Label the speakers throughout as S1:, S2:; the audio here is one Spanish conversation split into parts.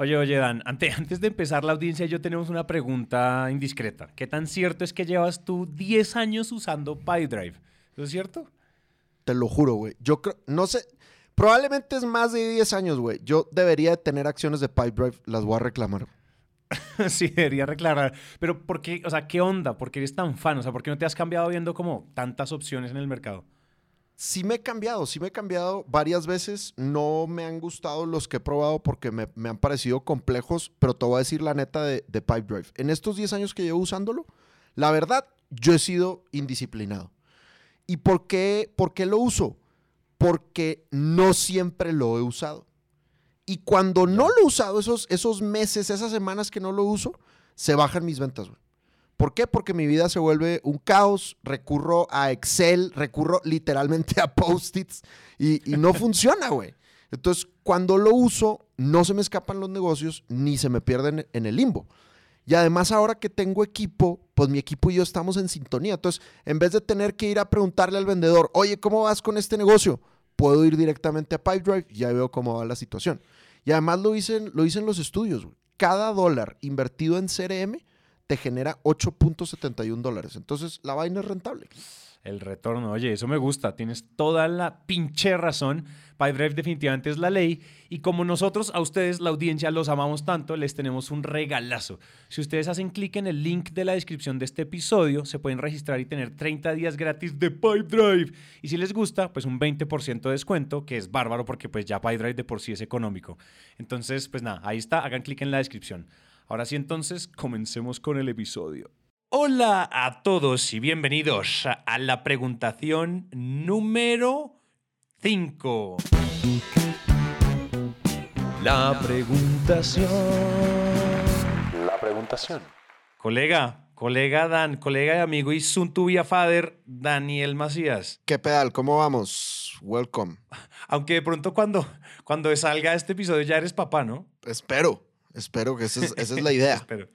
S1: Oye, oye, Dan, ante- antes de empezar la audiencia, yo tenemos una pregunta indiscreta. ¿Qué tan cierto es que llevas tú 10 años usando PyDrive? ¿Eso es cierto?
S2: Te lo juro, güey. Yo creo, no sé, probablemente es más de 10 años, güey. Yo debería de tener acciones de Pipedrive, las voy a reclamar.
S1: sí, debería reclarar. Pero ¿por qué? O sea, ¿qué onda? ¿Por qué eres tan fan? O sea, ¿por qué no te has cambiado viendo como tantas opciones en el mercado?
S2: Sí me he cambiado, sí me he cambiado varias veces. No me han gustado los que he probado porque me, me han parecido complejos, pero te voy a decir la neta de, de Pipedrive. En estos 10 años que llevo usándolo, la verdad, yo he sido indisciplinado. ¿Y por qué, por qué lo uso? Porque no siempre lo he usado. Y cuando no lo he usado, esos, esos meses, esas semanas que no lo uso, se bajan mis ventas, güey. ¿Por qué? Porque mi vida se vuelve un caos, recurro a Excel, recurro literalmente a post-its y, y no funciona, güey. Entonces, cuando lo uso, no se me escapan los negocios ni se me pierden en el limbo. Y además ahora que tengo equipo, pues mi equipo y yo estamos en sintonía. Entonces, en vez de tener que ir a preguntarle al vendedor, oye, ¿cómo vas con este negocio? Puedo ir directamente a Pipedrive y ya veo cómo va la situación. Y además lo dicen, lo dicen los estudios. Cada dólar invertido en CRM te genera 8.71 dólares. Entonces, la vaina es rentable.
S1: El retorno, oye, eso me gusta, tienes toda la pinche razón. PyDrive definitivamente es la ley y como nosotros a ustedes, la audiencia, los amamos tanto, les tenemos un regalazo. Si ustedes hacen clic en el link de la descripción de este episodio, se pueden registrar y tener 30 días gratis de PyDrive. Y si les gusta, pues un 20% de descuento, que es bárbaro porque pues ya PyDrive de por sí es económico. Entonces, pues nada, ahí está, hagan clic en la descripción. Ahora sí, entonces, comencemos con el episodio. Hola a todos y bienvenidos a la preguntación número 5. La preguntación.
S3: La preguntación.
S1: Colega, colega Dan, colega y amigo y soon to be a father, Daniel Macías.
S2: ¿Qué pedal? ¿Cómo vamos? Welcome.
S1: Aunque de pronto cuando, cuando salga este episodio ya eres papá, ¿no?
S2: Espero, espero que esa es, esa es la idea.
S1: Espero.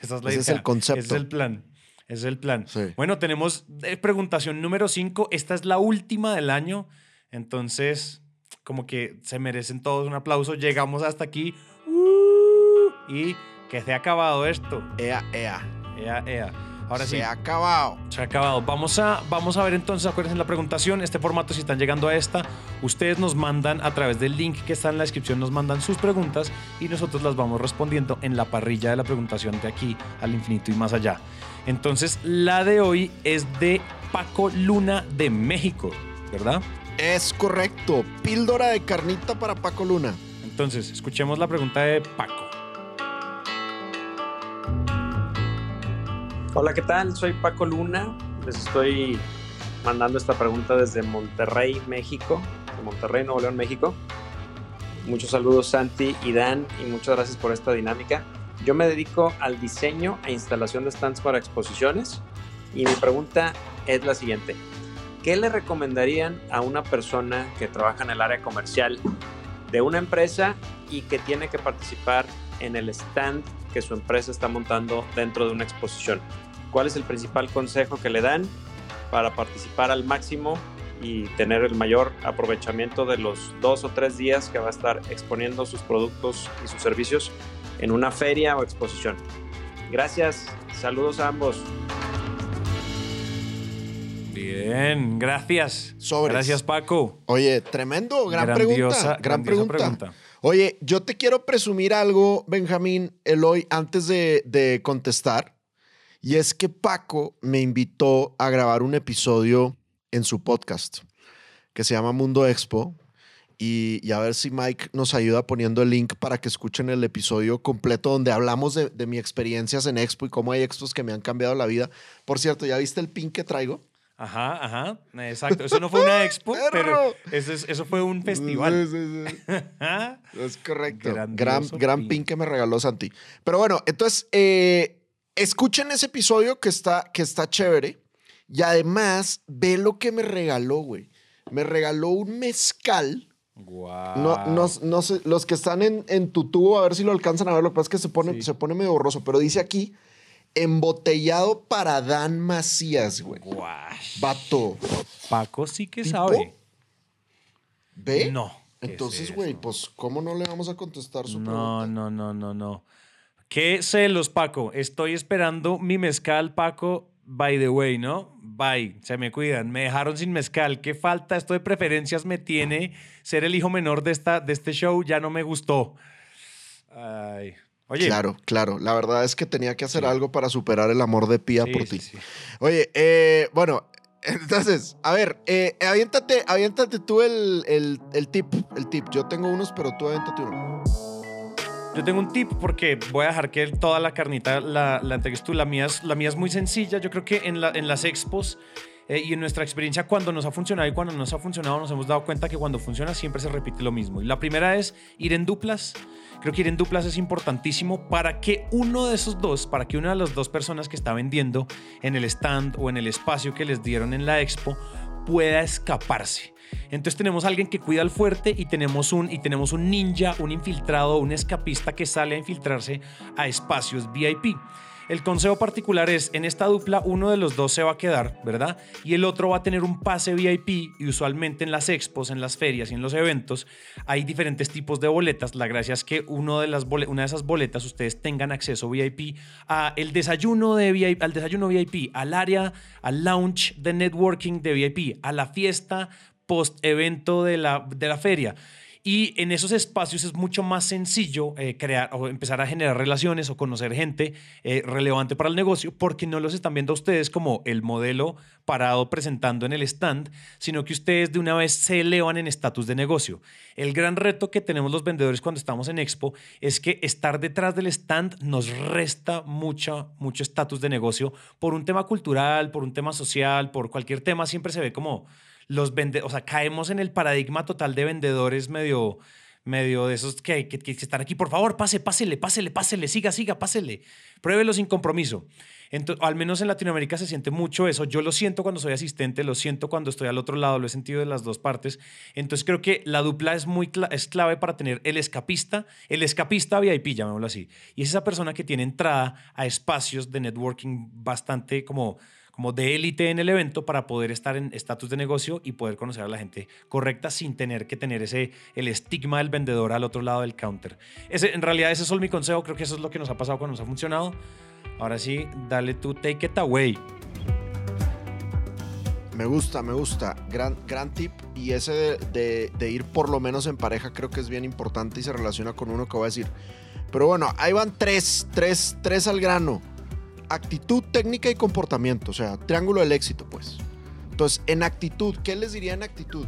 S1: Esa es la
S2: Ese es
S1: idea.
S2: el concepto.
S1: Ese es el plan. Ese es el plan.
S2: Sí.
S1: Bueno, tenemos eh, preguntación número 5. Esta es la última del año. Entonces, como que se merecen todos un aplauso. Llegamos hasta aquí. ¡Uh! y que se ha acabado esto.
S2: Ea, ea.
S1: Ea, ea. Ahora sí.
S2: Se ha acabado.
S1: Se ha acabado. Vamos a, vamos a ver entonces, acuérdense la preguntación, este formato, si están llegando a esta, ustedes nos mandan a través del link que está en la descripción, nos mandan sus preguntas y nosotros las vamos respondiendo en la parrilla de la preguntación de aquí al infinito y más allá. Entonces, la de hoy es de Paco Luna de México, ¿verdad?
S2: Es correcto. Píldora de carnita para Paco Luna.
S1: Entonces, escuchemos la pregunta de Paco.
S3: Hola, ¿qué tal? Soy Paco Luna. Les estoy mandando esta pregunta desde Monterrey, México. De Monterrey, Nuevo León, México. Muchos saludos, Santi y Dan, y muchas gracias por esta dinámica. Yo me dedico al diseño e instalación de stands para exposiciones. Y mi pregunta es la siguiente. ¿Qué le recomendarían a una persona que trabaja en el área comercial de una empresa y que tiene que participar en el stand que su empresa está montando dentro de una exposición. ¿Cuál es el principal consejo que le dan para participar al máximo y tener el mayor aprovechamiento de los dos o tres días que va a estar exponiendo sus productos y sus servicios en una feria o exposición? Gracias, saludos a ambos.
S1: Bien, gracias.
S2: Sobres.
S1: Gracias, Paco.
S2: Oye, tremendo, gran
S1: Grandiosa-
S2: pregunta. Gran
S1: grandiosa
S2: pregunta. Oye, yo te quiero presumir algo, Benjamín Eloy, antes de, contestar. Y es que Paco me invitó a grabar un episodio en su podcast que se llama Mundo Expo. Y, y a ver si Mike nos ayuda poniendo el link para que escuchen el episodio completo donde hablamos de, de mis experiencias en Expo y cómo hay expos que me han cambiado la vida. Por cierto, ¿ya viste el pin que traigo?
S1: Ajá, ajá, exacto. Eso no fue una expo, pero eso, es- eso fue un festival.
S2: Sí, sí, sí. Es correcto. Gran,
S1: Grandioso
S2: gran
S1: pin.
S2: pin que me regaló Santi. Pero bueno, entonces, eh, escuchen ese episodio que está, que está chévere. Y además, ve lo que me regaló, güey. Me regaló un mezcal.
S1: Guau.
S2: No, no, no sé, los que están en, en tu tubo, a ver si lo alcanzan a ver. Lo que pasa es que se pone, se pone medio borroso, pero dice aquí, embotellado para Dan Macías, güey.
S1: Guash.
S2: Vato.
S1: Paco sí que
S2: ¿Tipo?
S1: sabe.
S2: ¿Ve?
S1: No,
S2: Entonces, güey, pues, ¿cómo no le vamos a contestar su
S1: no, No, no, no, no. ¿Qué celos, Paco? Estoy esperando mi mezcal, Paco. By the way, ¿no? Bye, se me cuidan. Me dejaron sin mezcal. ¿Qué falta? Esto de preferencias me tiene. Ser el hijo menor de, esta, de este show ya no me gustó. Ay.
S2: Oye. Claro, claro. La verdad es que tenía que hacer algo para superar el amor de Pía por ti. Oye, eh, bueno, entonces, a ver, eh, aviéntate, aviéntate tú el, el, tip, el tip. Yo tengo unos, pero tú aviéntate uno.
S1: Yo tengo un tip porque voy a dejar que toda la carnita la, la entregues tú. La mía, es, la mía es muy sencilla. Yo creo que en, la, en las expos eh, y en nuestra experiencia cuando nos ha funcionado y cuando no nos ha funcionado nos hemos dado cuenta que cuando funciona siempre se repite lo mismo. Y la primera es ir en duplas. Creo que ir en duplas es importantísimo para que uno de esos dos, para que una de las dos personas que está vendiendo en el stand o en el espacio que les dieron en la expo pueda escaparse. Entonces tenemos alguien que cuida al fuerte y tenemos un, y tenemos un ninja, un infiltrado, un escapista que sale a infiltrarse a espacios VIP. El consejo particular es, en esta dupla uno de los dos se va a quedar, ¿verdad? Y el otro va a tener un pase VIP y usualmente en las expos, en las ferias y en los eventos hay diferentes tipos de boletas. La gracia es que uno de las una de esas boletas ustedes tengan acceso VIP a el desayuno de VIP, al desayuno VIP, al área, al lounge de networking de VIP, a la fiesta post evento de la, de la feria. Y en esos espacios es mucho más sencillo eh, crear o empezar a generar relaciones o conocer gente eh, relevante para el negocio porque no los están viendo a ustedes como el modelo parado presentando en el stand, sino que ustedes de una vez se elevan en estatus de negocio. El gran reto que tenemos los vendedores cuando estamos en Expo es que estar detrás del stand nos resta mucho, mucho estatus de negocio por un tema cultural, por un tema social, por cualquier tema, siempre se ve como los vende, o sea, caemos en el paradigma total de vendedores medio, medio de esos que, que, están aquí, por favor, pase, pásele, pásele, pásele, siga, siga, pásele, pruébelo sin compromiso. Entonces, al menos en Latinoamérica se siente mucho eso. Yo lo siento cuando soy asistente, lo siento cuando estoy al otro lado, lo he sentido de las dos partes. Entonces creo que la dupla es muy es clave para tener el escapista, el escapista VIP, llamémoslo así. Y es esa persona que tiene entrada a espacios de networking bastante como como de élite en el evento para poder estar en estatus de negocio y poder conocer a la gente correcta sin tener que tener ese el estigma del vendedor al otro lado del counter. Ese, en realidad ese es mi consejo, creo que eso es lo que nos ha pasado cuando nos ha funcionado. Ahora sí, dale tú, take it away.
S2: Me gusta, me gusta. Gran, gran tip. Y ese de, de, ir por lo menos en pareja creo que es bien importante y se relaciona con uno que voy a decir. Pero bueno, ahí van tres, tres, tres al grano actitud, técnica y comportamiento, o sea, triángulo del éxito, pues. Entonces, en actitud, ¿qué les diría en actitud?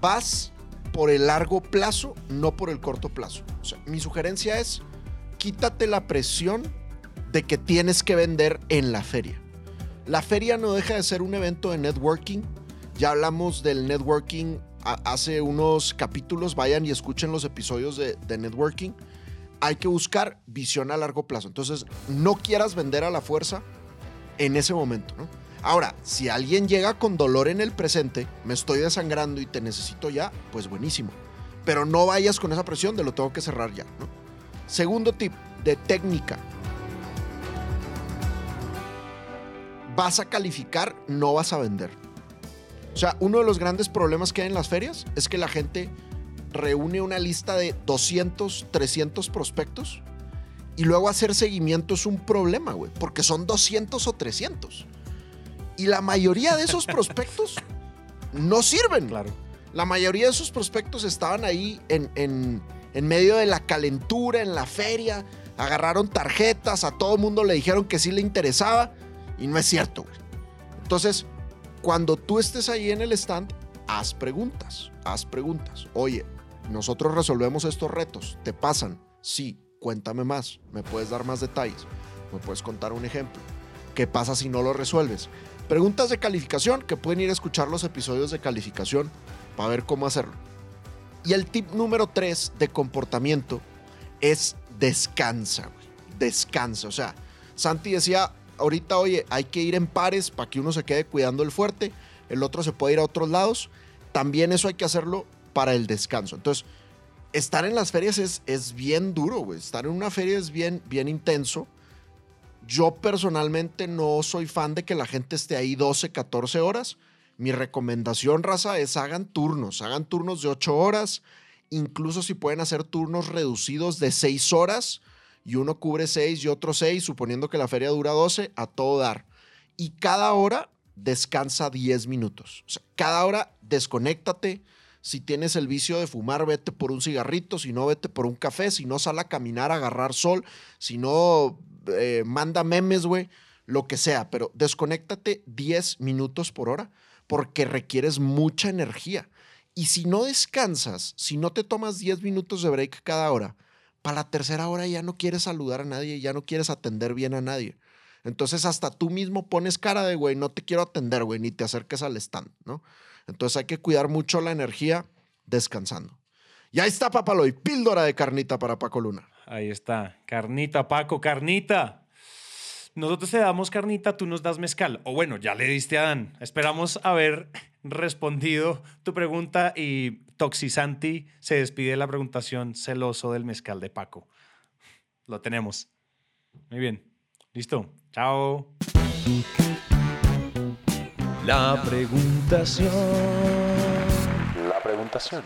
S2: Vas por el largo plazo, no por el corto plazo. Mi sugerencia es, quítate la presión de que tienes que vender en la feria. La feria no deja de ser un evento de networking. Ya hablamos del networking hace unos capítulos, vayan y escuchen los episodios de, de networking hay que buscar visión a largo plazo. Entonces, no quieras vender a la fuerza en ese momento. Ahora, si alguien llega con dolor en el presente, me estoy desangrando y te necesito ya, pues buenísimo. Pero no vayas con esa presión de lo tengo que cerrar ya. Segundo tip de técnica. Vas a calificar, no vas a vender. O sea, uno de los grandes problemas que hay en las ferias es que la gente reúne una lista de 200, 300 prospectos y luego hacer seguimiento es un problema, güey, porque son 200 o 300. Y la mayoría de esos prospectos no sirven.
S1: Claro.
S2: La mayoría de esos prospectos estaban ahí en, en, medio de la calentura, en la feria, agarraron tarjetas, a todo el mundo le dijeron que sí le interesaba y no es cierto. Güey. Entonces, cuando tú estés ahí en el stand, haz preguntas, haz preguntas. Oye, nosotros resolvemos estos retos. ¿Te pasan? Sí, cuéntame más. ¿Me puedes dar más detalles? ¿Me puedes contar un ejemplo? ¿Qué pasa si no lo resuelves? Preguntas de calificación que pueden ir a escuchar los episodios de calificación para ver cómo hacerlo. Y el tip número 3 de comportamiento es descansa. Descansa. O sea, Santi decía ahorita, oye, hay que ir en pares para que uno se quede cuidando el fuerte, el otro se puede ir a otros lados. También eso hay que hacerlo para el descanso. Entonces, estar en las ferias es, es bien duro, güey. Estar en una feria es bien, bien intenso. Yo personalmente no soy fan de que la gente esté ahí 12, 14 horas. Mi recomendación, raza, es hagan turnos, hagan turnos de 8 horas, incluso si pueden hacer turnos reducidos de 6 horas y uno cubre 6 y otro 6, suponiendo que la feria dura 12, a todo dar. Y cada hora descansa 10 minutos. O sea, cada hora desconéctate. Si tienes el vicio de fumar, vete por un cigarrito. Si no, vete por un café. Si no, sal a caminar, a agarrar sol. Si no, eh, manda memes, güey. Lo que sea. Pero desconéctate 10 minutos por hora porque requieres mucha energía. Y si no descansas, si no te tomas 10 minutos de break cada hora, para la tercera hora ya no quieres saludar a nadie, ya no quieres atender bien a nadie. Entonces hasta tú mismo pones cara de, güey, no te quiero atender, güey, ni te acerques al stand, ¿no? Entonces hay que cuidar mucho la energía descansando. Y ahí está Papaloy, píldora de carnita para Paco Luna.
S1: Ahí está, carnita, Paco, carnita. Nosotros te damos carnita, tú nos das mezcal. O bueno, ya le diste a Dan. Esperamos haber respondido tu pregunta y Toxisanti se despide de la preguntación celoso del mezcal de Paco. Lo tenemos. Muy bien. Listo. Chao.
S4: La preguntación.
S3: La preguntación.